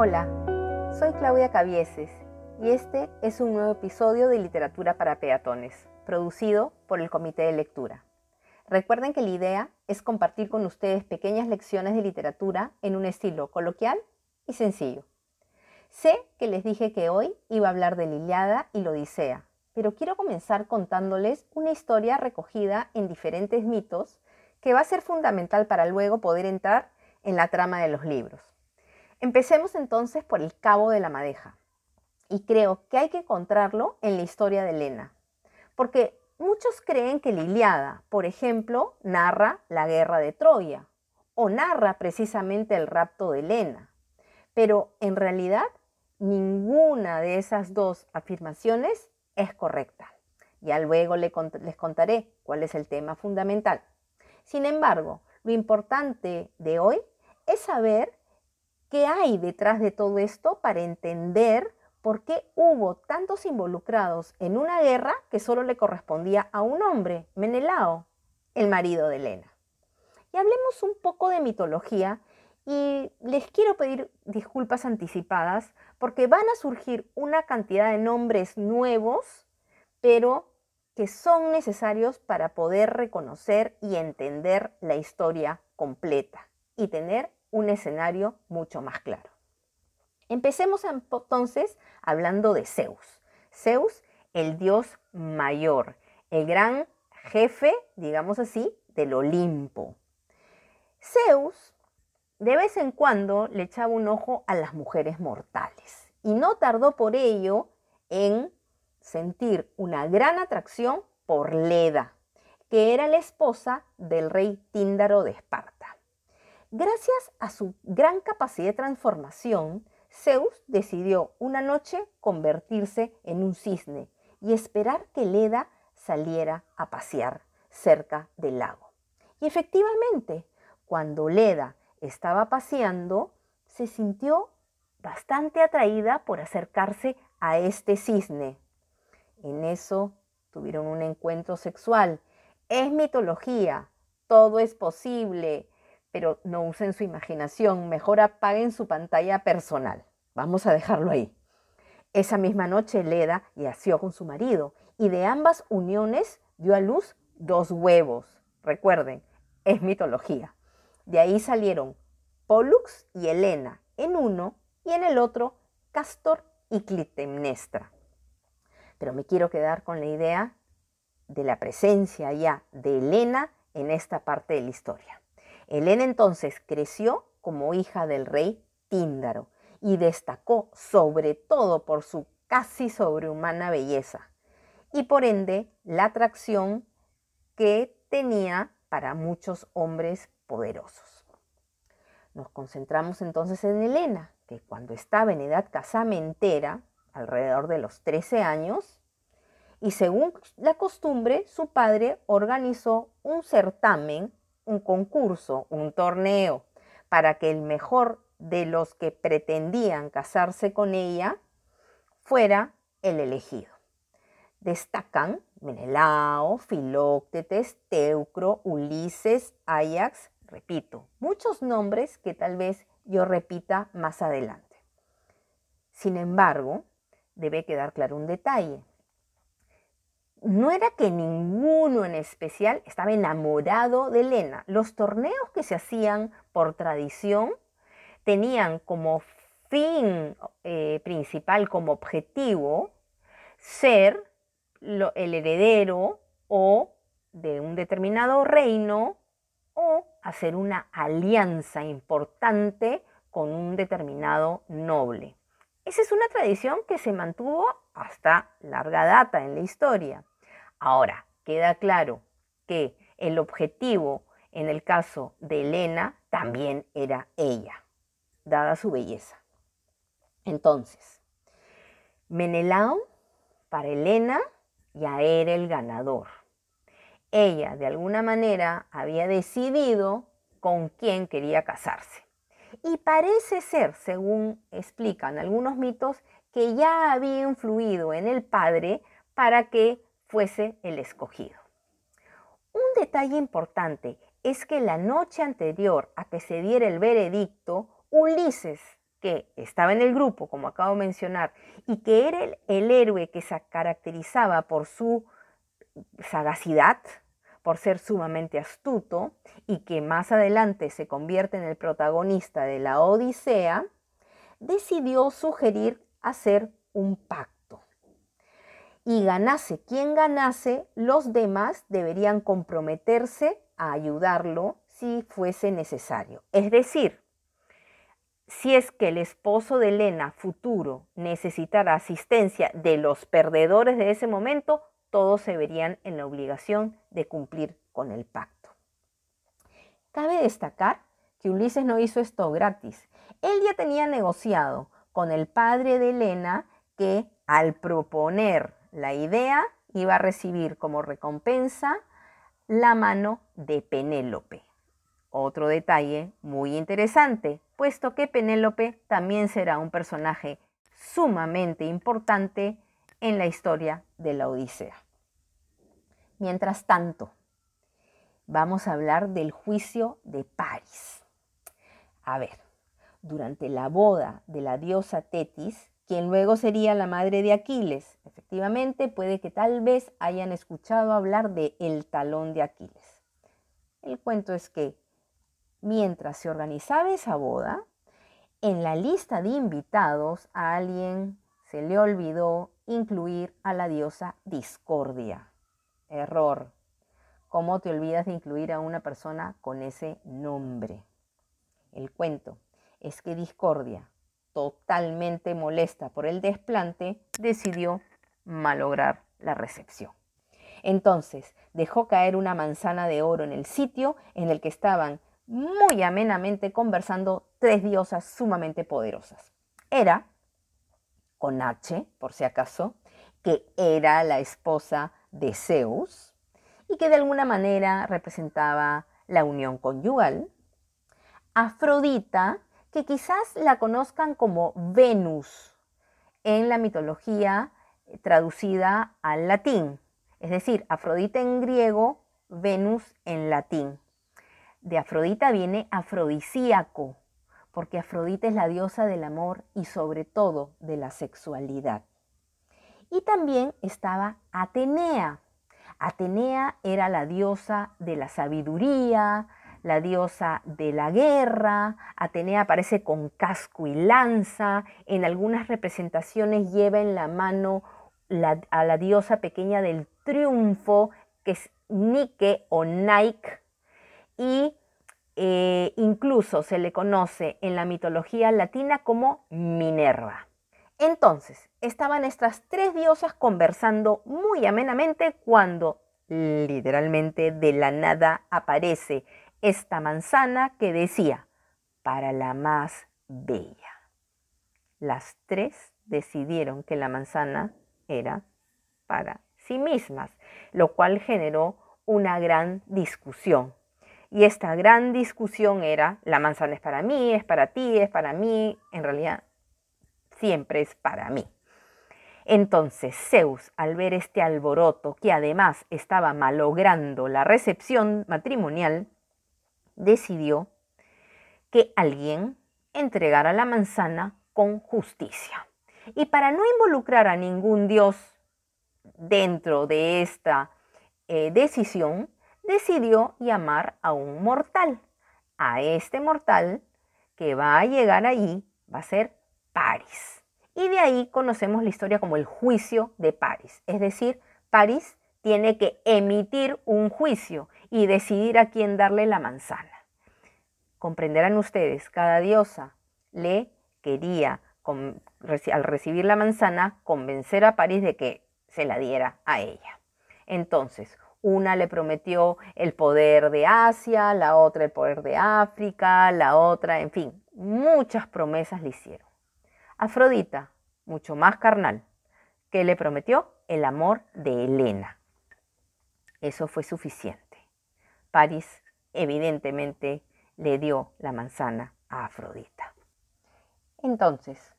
Hola, soy Claudia Cavieses y este es un nuevo episodio de Literatura para Peatones, producido por el Comité de Lectura. Recuerden que la idea es compartir con ustedes pequeñas lecciones de literatura en un estilo coloquial y sencillo. Sé que les dije que hoy iba a hablar de Liliada y la Odisea, pero quiero comenzar contándoles una historia recogida en diferentes mitos que va a ser fundamental para luego poder entrar en la trama de los libros. Empecemos entonces por el Cabo de la Madeja. Y creo que hay que encontrarlo en la historia de Elena. Porque muchos creen que Liliada, por ejemplo, narra la guerra de Troya o narra precisamente el rapto de Elena. Pero en realidad ninguna de esas dos afirmaciones es correcta. Ya luego les contaré cuál es el tema fundamental. Sin embargo, lo importante de hoy es saber ¿Qué hay detrás de todo esto para entender por qué hubo tantos involucrados en una guerra que solo le correspondía a un hombre, Menelao, el marido de Helena? Y hablemos un poco de mitología y les quiero pedir disculpas anticipadas porque van a surgir una cantidad de nombres nuevos, pero que son necesarios para poder reconocer y entender la historia completa y tener un escenario mucho más claro. Empecemos entonces hablando de Zeus. Zeus, el dios mayor, el gran jefe, digamos así, del Olimpo. Zeus de vez en cuando le echaba un ojo a las mujeres mortales y no tardó por ello en sentir una gran atracción por Leda, que era la esposa del rey Tíndaro de Esparta. Gracias a su gran capacidad de transformación, Zeus decidió una noche convertirse en un cisne y esperar que Leda saliera a pasear cerca del lago. Y efectivamente, cuando Leda estaba paseando, se sintió bastante atraída por acercarse a este cisne. En eso tuvieron un encuentro sexual. Es mitología, todo es posible, pero no usen su imaginación, mejor apaguen su pantalla personal. Vamos a dejarlo ahí. Esa misma noche Leda yació con su marido y de ambas uniones dio a luz dos huevos. Recuerden, es mitología. De ahí salieron Pollux y Helena en uno y en el otro Castor y Clitemnestra. Pero me quiero quedar con la idea de la presencia ya de Helena en esta parte de la historia. Helena entonces creció como hija del rey Tíndaro y destacó sobre todo por su casi sobrehumana belleza y por ende la atracción que tenía para muchos hombres poderosos. Nos concentramos entonces en Helena, que cuando estaba en edad casamentera, alrededor de los 13 años, y según la costumbre, su padre organizó un certamen un concurso, un torneo, para que el mejor de los que pretendían casarse con ella fuera el elegido. Destacan Menelao, Filóctetes, Teucro, Ulises, Ajax, repito, muchos nombres que tal vez yo repita más adelante. Sin embargo, debe quedar claro un detalle no era que ninguno en especial estaba enamorado de Elena. Los torneos que se hacían por tradición tenían como fin eh, principal, como objetivo, ser el heredero o de un determinado reino o hacer una alianza importante con un determinado noble. Esa es una tradición que se mantuvo hasta larga data en la historia. Ahora, queda claro que el objetivo en el caso de Elena también era ella, dada su belleza. Entonces, Menelao para Elena ya era el ganador. Ella de alguna manera había decidido con quién quería casarse. Y parece ser, según explican algunos mitos, que ya había influido en el padre para que fuese el escogido. Un detalle importante es que la noche anterior a que se diera el veredicto, Ulises, que estaba en el grupo, como acabo de mencionar, y que era el, héroe que se caracterizaba por su sagacidad, por ser sumamente astuto y que más adelante se convierte en el protagonista de la Odisea, decidió sugerir hacer un pacto. Y ganase quien ganase, los demás deberían comprometerse a ayudarlo si fuese necesario. Es decir, si es que el esposo de Elena futuro necesitara asistencia de los perdedores de ese momento, todos se verían en la obligación de cumplir con el pacto. Cabe destacar que Ulises no hizo esto gratis. Él ya tenía negociado con el padre de Elena que al proponer la idea iba a recibir como recompensa la mano de Penélope. Otro detalle muy interesante, puesto que Penélope también será un personaje sumamente importante en la historia de la Odisea. Mientras tanto, vamos a hablar del juicio de París. A ver, durante la boda de la diosa Tetis, quien luego sería la madre de Aquiles, efectivamente puede que tal vez hayan escuchado hablar de el talón de Aquiles. El cuento es que mientras se organizaba esa boda, en la lista de invitados a alguien se le olvidó incluir a la diosa Discordia. Error. ¿Cómo te olvidas de incluir a una persona con ese nombre? El cuento es que Discordia, totalmente molesta por el desplante, decidió malograr la recepción. Entonces dejó caer una manzana de oro en el sitio en el que estaban muy amenamente conversando tres diosas sumamente poderosas. Era, con H, por si acaso, que era la esposa de Zeus y que de alguna manera representaba la unión conyugal. Afrodita, que quizás la conozcan como Venus en la mitología eh, traducida al latín, es decir, Afrodita en griego, Venus en latín. De Afrodita viene afrodisíaco, porque Afrodita es la diosa del amor y sobre todo de la sexualidad. Y también estaba Atenea. Atenea era la diosa de la sabiduría, la diosa de la guerra. Atenea aparece con casco y lanza. En algunas representaciones lleva en la mano a la diosa pequeña del triunfo, que es Nike o Nike. Y eh, incluso se le conoce en la mitología latina como Minerva. Entonces, estaban estas tres diosas conversando muy amenamente cuando literalmente de la nada aparece esta manzana que decía, para la más bella. Las tres decidieron que la manzana era para sí mismas, lo cual generó una gran discusión. Y esta gran discusión era, la manzana es para mí, es para ti, es para mí, en realidad siempre es para mí. Entonces Zeus, al ver este alboroto que además estaba malogrando la recepción matrimonial, decidió que alguien entregara la manzana con justicia. Y para no involucrar a ningún dios dentro de esta eh, decisión, decidió llamar a un mortal. A este mortal que va a llegar allí va a ser París. Y de ahí conocemos la historia como el juicio de París. Es decir, París tiene que emitir un juicio y decidir a quién darle la manzana. Comprenderán ustedes, cada diosa le quería, al recibir la manzana, convencer a París de que se la diera a ella. Entonces, una le prometió el poder de Asia, la otra el poder de África, la otra, en fin, muchas promesas le hicieron. Afrodita, mucho más carnal, que le prometió el amor de Helena. Eso fue suficiente. París evidentemente le dio la manzana a Afrodita. Entonces,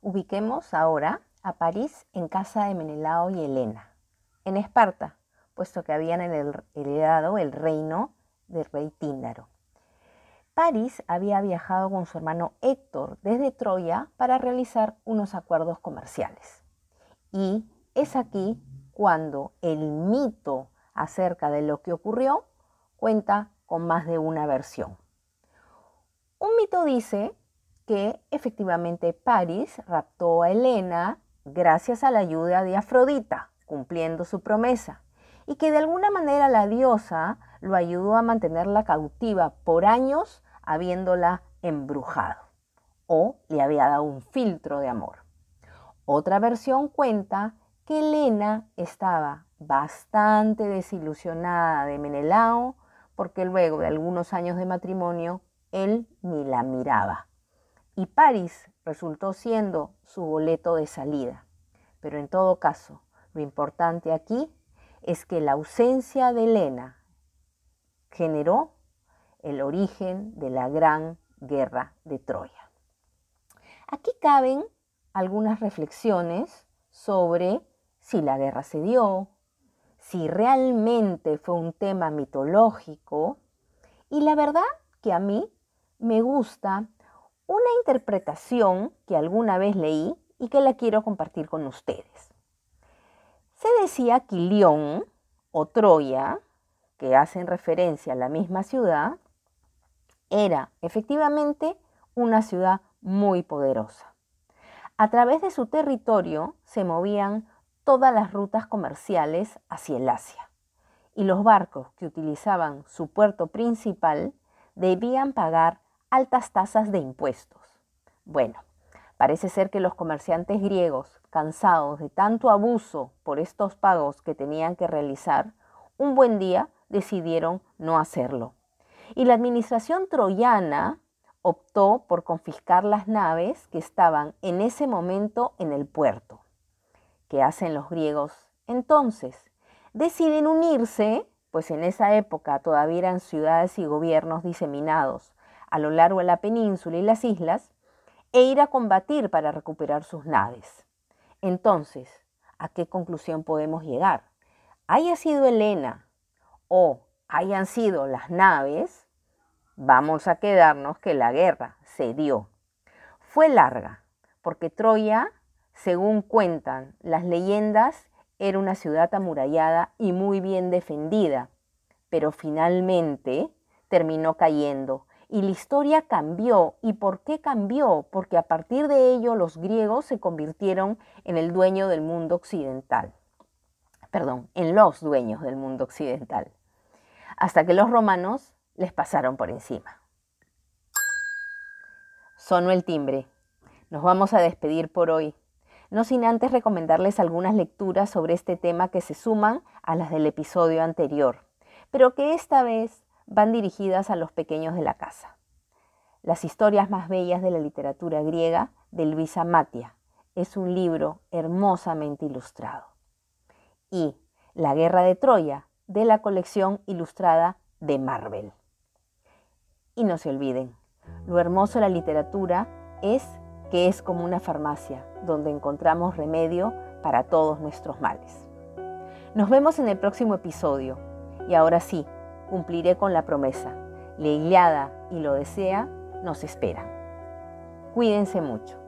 ubiquemos ahora a París en casa de Menelao y Helena, en Esparta, puesto que habían heredado el reino del rey Tíndaro. Paris había viajado con su hermano Héctor desde Troya para realizar unos acuerdos comerciales. Y es aquí cuando el mito acerca de lo que ocurrió cuenta con más de una versión. Un mito dice que efectivamente Paris raptó a Helena gracias a la ayuda de Afrodita, cumpliendo su promesa, y que de alguna manera la diosa lo ayudó a mantenerla cautiva por años habiéndola embrujado o le había dado un filtro de amor. Otra versión cuenta que Helena estaba bastante desilusionada de Menelao porque luego de algunos años de matrimonio él ni la miraba. Y París resultó siendo su boleto de salida. Pero en todo caso, lo importante aquí es que la ausencia de Helena generó el origen de la gran guerra de Troya. Aquí caben algunas reflexiones sobre si la guerra se dio, si realmente fue un tema mitológico y la verdad que a mí me gusta una interpretación que alguna vez leí y que la quiero compartir con ustedes. Se decía que León o Troya, que hacen referencia a la misma ciudad, era efectivamente una ciudad muy poderosa. A través de su territorio se movían todas las rutas comerciales hacia el Asia y los barcos que utilizaban su puerto principal debían pagar altas tasas de impuestos. Bueno, parece ser que los comerciantes griegos, cansados de tanto abuso por estos pagos que tenían que realizar, un buen día decidieron no hacerlo. Y la administración troyana optó por confiscar las naves que estaban en ese momento en el puerto. ¿Qué hacen los griegos entonces? Deciden unirse, pues en esa época todavía eran ciudades y gobiernos diseminados a lo largo de la península y las islas, e ir a combatir para recuperar sus naves. Entonces, ¿a qué conclusión podemos llegar? Haya sido Helena o hayan sido las naves, vamos a quedarnos que la guerra se dio. Fue larga, porque Troya según cuentan las leyendas, era una ciudad amurallada y muy bien defendida, pero finalmente terminó cayendo. Y la historia cambió. ¿Y por qué cambió? Porque a partir de ello los griegos se convirtieron en el dueño del mundo occidental. Perdón, en los dueños del mundo occidental. Hasta que los romanos les pasaron por encima. Sonó el timbre. Nos vamos a despedir por hoy no sin antes recomendarles algunas lecturas sobre este tema que se suman a las del episodio anterior, pero que esta vez van dirigidas a los pequeños de la casa. Las historias más bellas de la literatura griega de Luisa Matia. Es un libro hermosamente ilustrado. Y La Guerra de Troya, de la colección ilustrada de Marvel. Y no se olviden, lo hermoso de la literatura es que es como una farmacia donde encontramos remedio para todos nuestros males. Nos vemos en el próximo episodio y ahora sí, cumpliré con la promesa. La Iliada y lo desea nos esperan. Cuídense mucho.